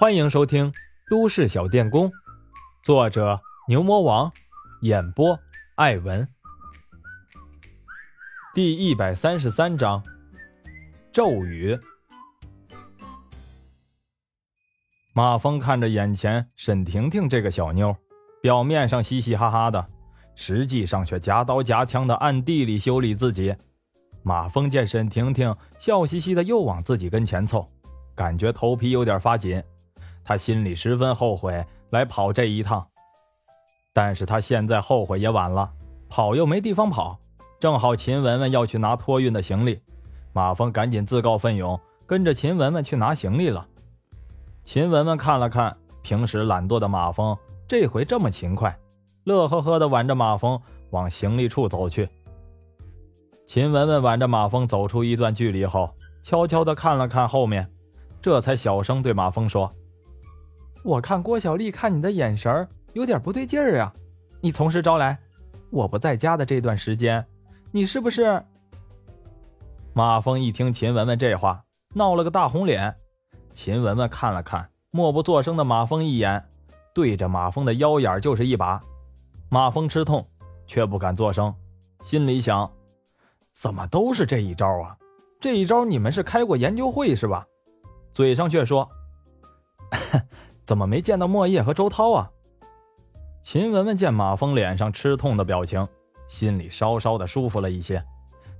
欢迎收听《都市小电工》，作者牛魔王，演播艾文。第一百三十三章，咒语。马峰看着眼前沈婷婷这个小妞，表面上嘻嘻哈哈的，实际上却夹刀夹枪的暗地里修理自己。马峰见沈婷婷笑嘻嘻的又往自己跟前凑，感觉头皮有点发紧，他心里十分后悔来跑这一趟。但是他现在后悔也晚了，跑又没地方跑，正好秦雯雯要去拿托运的行李，马峰赶紧自告奋勇跟着秦雯雯去拿行李了。秦雯雯看了看平时懒惰的马峰，这回这么勤快，乐呵呵的挽着马峰往行李处走去。秦雯雯挽着马峰走出一段距离后，悄悄的看了看后面，这才小声对马峰说：“我看郭小丽看你的眼神有点不对劲儿啊，你从实招来。我不在家的这段时间，你是不是？”马峰一听秦雯雯这话，闹了个大红脸。秦雯雯看了看默不作声的马峰一眼，对着马峰的腰眼就是一把。马峰吃痛，却不敢作声，心里想。怎么都是这一招啊？这一招你们是开过研究会是吧？嘴上却说：“ 怎么没见到莫叶和周涛啊？”秦雯雯见马峰脸上吃痛的表情，心里稍稍的舒服了一些。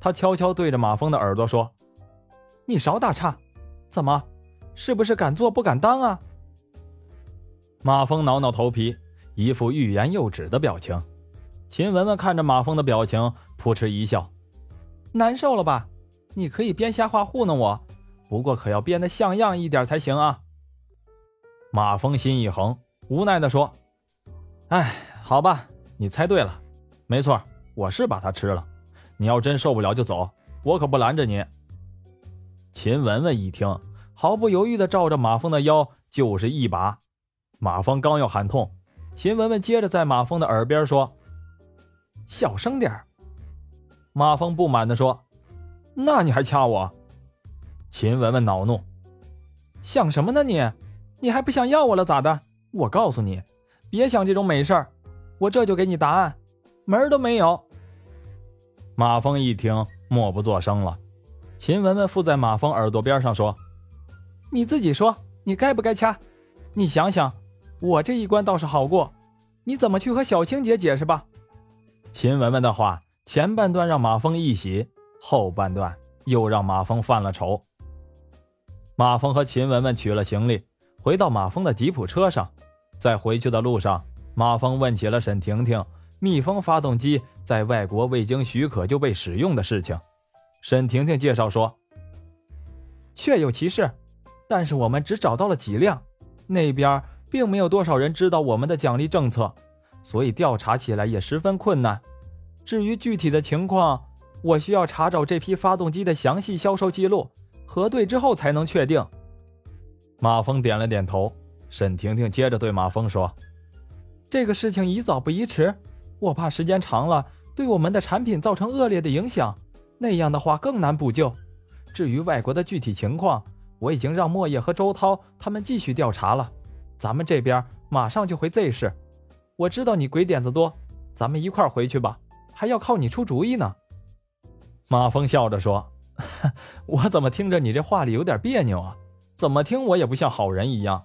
她悄悄对着马峰的耳朵说：“你少打岔，怎么？是不是敢做不敢当啊？”马峰挠挠头皮，一副欲言又止的表情。秦雯雯看着马峰的表情，扑哧一笑。难受了吧？你可以编瞎话糊弄我，不过可要编得像样一点才行啊。马峰心一横，无奈的说：“哎，好吧，你猜对了，没错，我是把它吃了。你要真受不了就走，我可不拦着你。”秦雯雯一听，毫不犹豫的照着马峰的腰就是一把。马峰刚要喊痛，秦雯雯接着在马峰的耳边说：“小声点。”马峰不满地说：“那你还掐我？”秦雯雯恼怒：“想什么呢你？你还不想要我了咋的？我告诉你，别想这种美事儿，我这就给你答案，门儿都没有。”马峰一听，默不作声了。秦雯雯附在马峰耳朵边上说：“你自己说，你该不该掐？你想想，我这一关倒是好过，你怎么去和小青姐解释吧？”秦雯雯的话。前半段让马峰一喜，后半段又让马峰犯了愁。马峰和秦雯雯取了行李，回到马峰的吉普车上。在回去的路上，马峰问起了沈婷婷密封发动机在外国未经许可就被使用的事情。沈婷婷介绍说：“确有其事，但是我们只找到了几辆，那边并没有多少人知道我们的奖励政策，所以调查起来也十分困难。”至于具体的情况，我需要查找这批发动机的详细销售记录，核对之后才能确定。马峰点了点头。沈婷婷接着对马峰说：“这个事情宜早不宜迟，我怕时间长了对我们的产品造成恶劣的影响，那样的话更难补救。至于外国的具体情况，我已经让莫叶和周涛他们继续调查了，咱们这边马上就回 Z 市。我知道你鬼点子多，咱们一块回去吧。”还要靠你出主意呢，马峰笑着说：“ 我怎么听着你这话里有点别扭啊？怎么听我也不像好人一样。”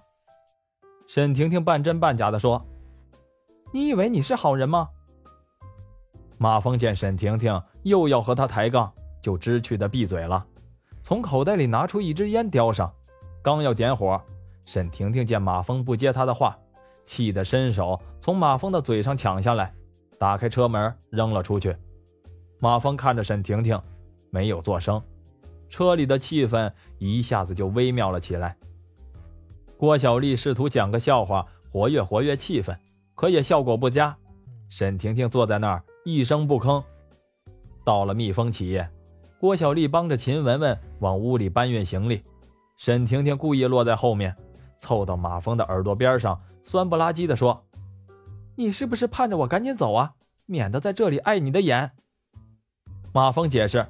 沈婷婷半真半假的说：“你以为你是好人吗？”马峰见沈婷婷又要和他抬杠，就知趣的闭嘴了，从口袋里拿出一支烟叼上，刚要点火，沈婷婷见马峰不接他的话，气得伸手从马峰的嘴上抢下来。打开车门扔了出去，马峰看着沈婷婷，没有作声。车里的气氛一下子就微妙了起来。郭小丽试图讲个笑话，活跃活跃气氛，可也效果不佳。沈婷婷坐在那儿一声不吭。到了蜜蜂企业，郭小丽帮着秦雯雯往屋里搬运行李，沈婷婷故意落在后面，凑到马峰的耳朵边上，酸不拉几地说。你是不是盼着我赶紧走啊，免得在这里碍你的眼？马峰解释：“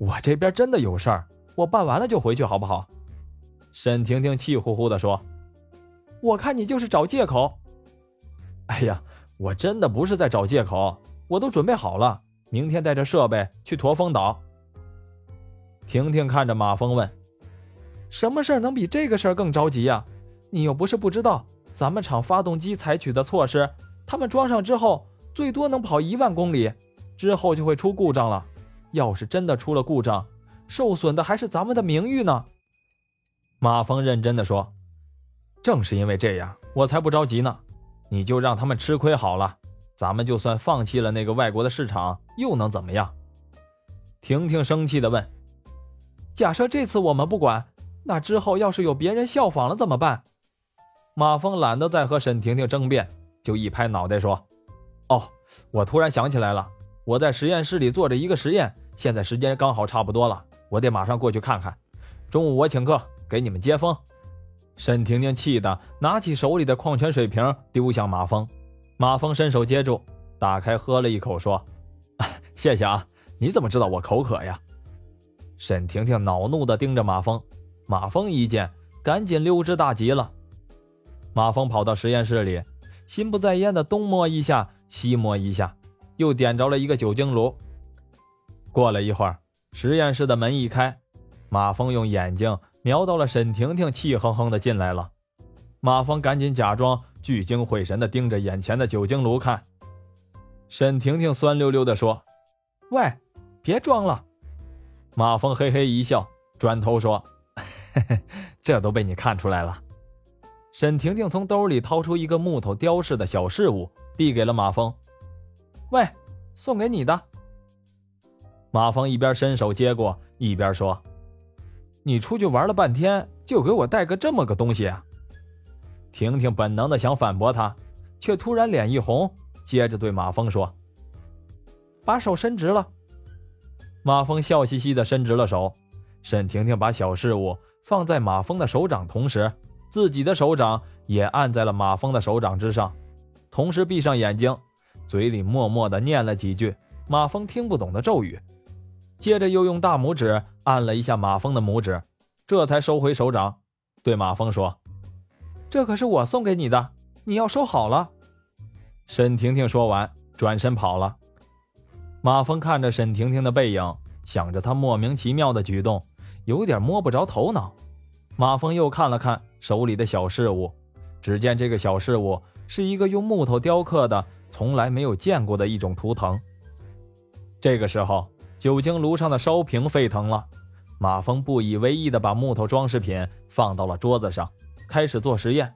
我这边真的有事儿，我办完了就回去，好不好？”沈婷婷气呼呼地说：“我看你就是找借口。哎呀，我真的不是在找借口，我都准备好了，明天带着设备去驼峰岛。婷婷看着马峰问：“什么事儿能比这个事儿更着急呀？你又不是不知道，咱们厂发动机采取的措施，他们装上之后最多能跑一万公里，之后就会出故障了。要是真的出了故障，受损的还是咱们的名誉呢。”马峰认真的说：“正是因为这样，我才不着急呢。你就让他们吃亏好了，咱们就算放弃了那个外国的市场，又能怎么样？”婷婷生气的问。假设这次我们不管，那之后要是有别人效仿了怎么办？马峰懒得再和沈婷婷争辩，就一拍脑袋说：“哦，我突然想起来了，我在实验室里做着一个实验，现在时间刚好差不多了，我得马上过去看看。中午我请客，给你们接风。”沈婷婷气得拿起手里的矿泉水瓶丢向马峰，马峰伸手接住，打开喝了一口，说：“ 谢谢啊，你怎么知道我口渴呀？”沈婷婷恼怒地盯着马峰，马峰一见，赶紧溜之大吉了。马峰跑到实验室里，心不在焉地东摸一下，西摸一下，又点着了一个酒精炉。过了一会儿，实验室的门一开，马峰用眼睛瞄到了沈婷婷气哼哼地进来了。马峰赶紧假装聚精会神地盯着眼前的酒精炉看。沈婷婷酸溜溜地说：“喂，别装了。”马峰嘿嘿一笑，转头说：“嘿嘿，这都被你看出来了。”沈婷婷从兜里掏出一个木头雕饰的小饰物，递给了马峰：“喂，送给你的。”马峰一边伸手接过，一边说：“你出去玩了半天，就给我带个这么个东西啊？”婷婷本能的想反驳他，却突然脸一红，接着对马峰说：“把手伸直了。”马峰笑嘻嘻的伸直了手，沈婷婷把小事物放在马峰的手掌，同时自己的手掌也按在了马峰的手掌之上，同时闭上眼睛，嘴里默默的念了几句马峰听不懂的咒语，接着又用大拇指按了一下马峰的拇指，这才收回手掌，对马峰说：“这可是我送给你的，你要收好了。”沈婷婷说完，转身跑了。马峰看着沈婷婷的背影，想着她莫名其妙的举动，有点摸不着头脑。马峰又看了看手里的小事物，只见这个小事物是一个用木头雕刻的、从来没有见过的一种图腾。这个时候，酒精炉上的烧瓶沸腾了，马峰不以为意的把木头装饰品放到了桌子上，开始做实验。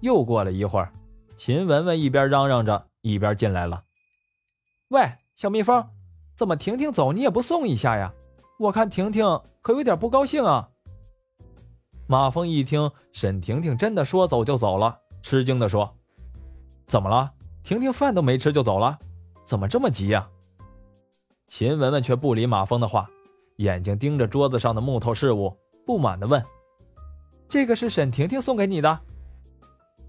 又过了一会儿，秦雯雯一边嚷嚷着，一边进来了。喂！小蜜蜂，怎么婷婷走你也不送一下呀？我看婷婷可有点不高兴啊。马峰一听沈婷婷真的说走就走了，吃惊的说：“怎么了？婷婷饭都没吃就走了？怎么这么急呀？”秦雯雯却不理马峰的话，眼睛盯着桌子上的木头饰物，不满的问：“这个是沈婷婷送给你的？”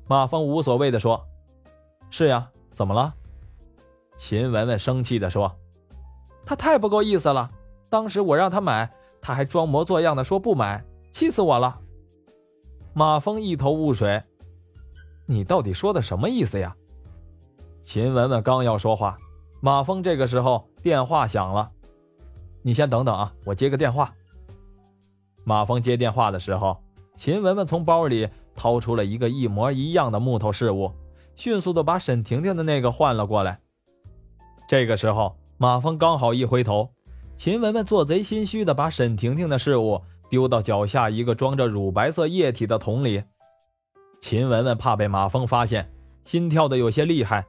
马峰无所谓的说：“是呀，怎么了？”秦雯雯生气地说：“他太不够意思了！当时我让他买，他还装模作样的说不买，气死我了。”马峰一头雾水：“你到底说的什么意思呀？”秦雯雯刚要说话，马峰这个时候电话响了：“你先等等啊，我接个电话。”马峰接电话的时候，秦雯雯从包里掏出了一个一模一样的木头饰物，迅速的把沈婷婷的那个换了过来。这个时候，马峰刚好一回头，秦雯雯做贼心虚的把沈婷婷的饰物丢到脚下一个装着乳白色液体的桶里。秦雯雯怕被马峰发现，心跳的有些厉害。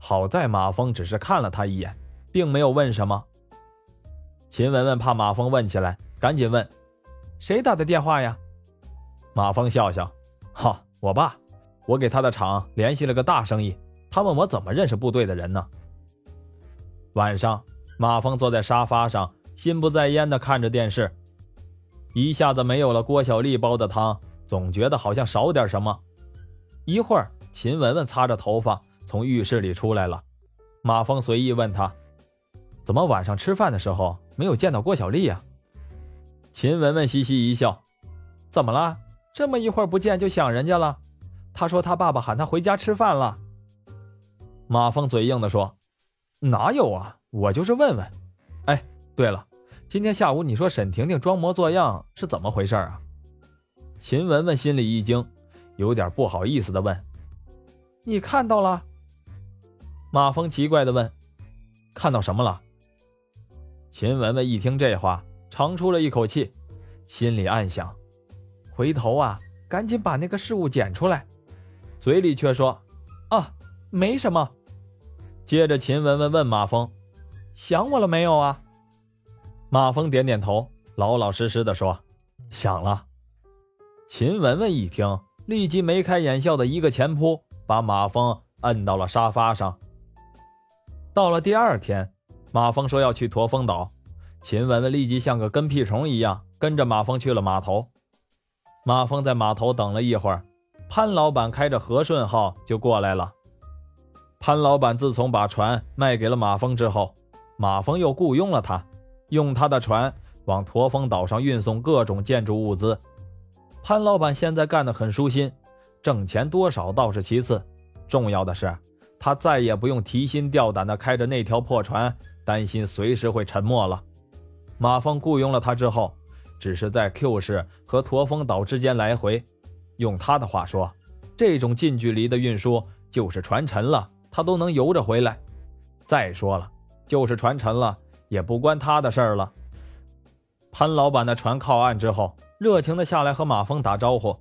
好在马峰只是看了她一眼，并没有问什么。秦雯雯怕马峰问起来，赶紧问：“谁打的电话呀？”马峰笑笑：“哈，我爸，我给他的厂联系了个大生意，他问我怎么认识部队的人呢。”晚上，马峰坐在沙发上，心不在焉地看着电视，一下子没有了郭小丽煲的汤，总觉得好像少点什么。一会儿，秦雯雯擦着头发从浴室里出来了，马峰随意问她：“怎么晚上吃饭的时候没有见到郭小丽呀？”秦雯雯嘻嘻一笑：“怎么了？这么一会儿不见就想人家了？他说他爸爸喊他回家吃饭了。马峰嘴硬的说：“哪有啊，我就是问问。哎，对了，今天下午你说沈婷婷装模作样是怎么回事啊？”秦雯雯心里一惊，有点不好意思的问：“你看到了？”马峰奇怪的问：“看到什么了？”秦雯雯一听这话，长出了一口气，心里暗想：“回头啊，赶紧把那个事物捡出来。”嘴里却说：“啊，没什么。”接着，秦雯雯问马峰：“想我了没有啊？”马峰点点头，老老实实的说：“想了。”秦雯雯一听，立即眉开眼笑的一个前扑，把马峰摁到了沙发上。到了第二天，马峰说要去驼峰岛，秦雯雯立即像个跟屁虫一样跟着马峰去了码头。马峰在码头等了一会儿，潘老板开着和顺号就过来了。潘老板自从把船卖给了马峰之后，马峰又雇佣了他，用他的船往驼峰岛上运送各种建筑物资。潘老板现在干得很舒心，挣钱多少倒是其次，重要的是他再也不用提心吊胆地开着那条破船，担心随时会沉没了。马峰雇佣了他之后，只是在 Q 市和驼峰岛之间来回。用他的话说，这种近距离的运输，就是船沉了。他都能游着回来。再说了，就是船沉了，也不关他的事儿了。潘老板的船靠岸之后，热情的下来和马峰打招呼。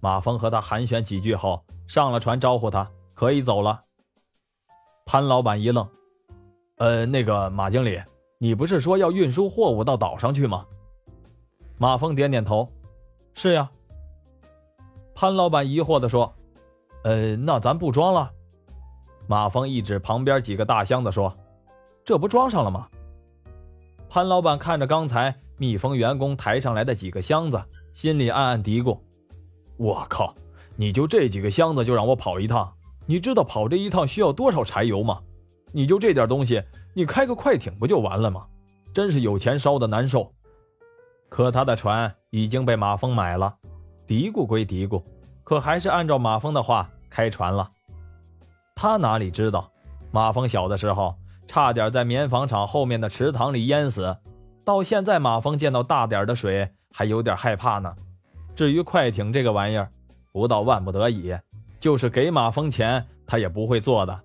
马峰和他寒暄几句后，上了船招呼他可以走了。潘老板一愣：“呃，那个马经理，你不是说要运输货物到岛上去吗？”马峰点点头：“是呀。”潘老板疑惑的说：“呃，那咱不装了？”马峰一指旁边几个大箱子，说：“这不装上了吗？”潘老板看着刚才蜜蜂员工抬上来的几个箱子，心里暗暗嘀咕：“我靠，你就这几个箱子就让我跑一趟？你知道跑这一趟需要多少柴油吗？你就这点东西，你开个快艇不就完了吗？真是有钱烧的难受。”可他的船已经被马蜂买了，嘀咕归嘀咕，可还是按照马蜂的话开船了。他哪里知道，马蜂小的时候差点在棉纺厂后面的池塘里淹死，到现在马蜂见到大点的水还有点害怕呢。至于快艇这个玩意儿，不到万不得已，就是给马蜂钱他也不会做的。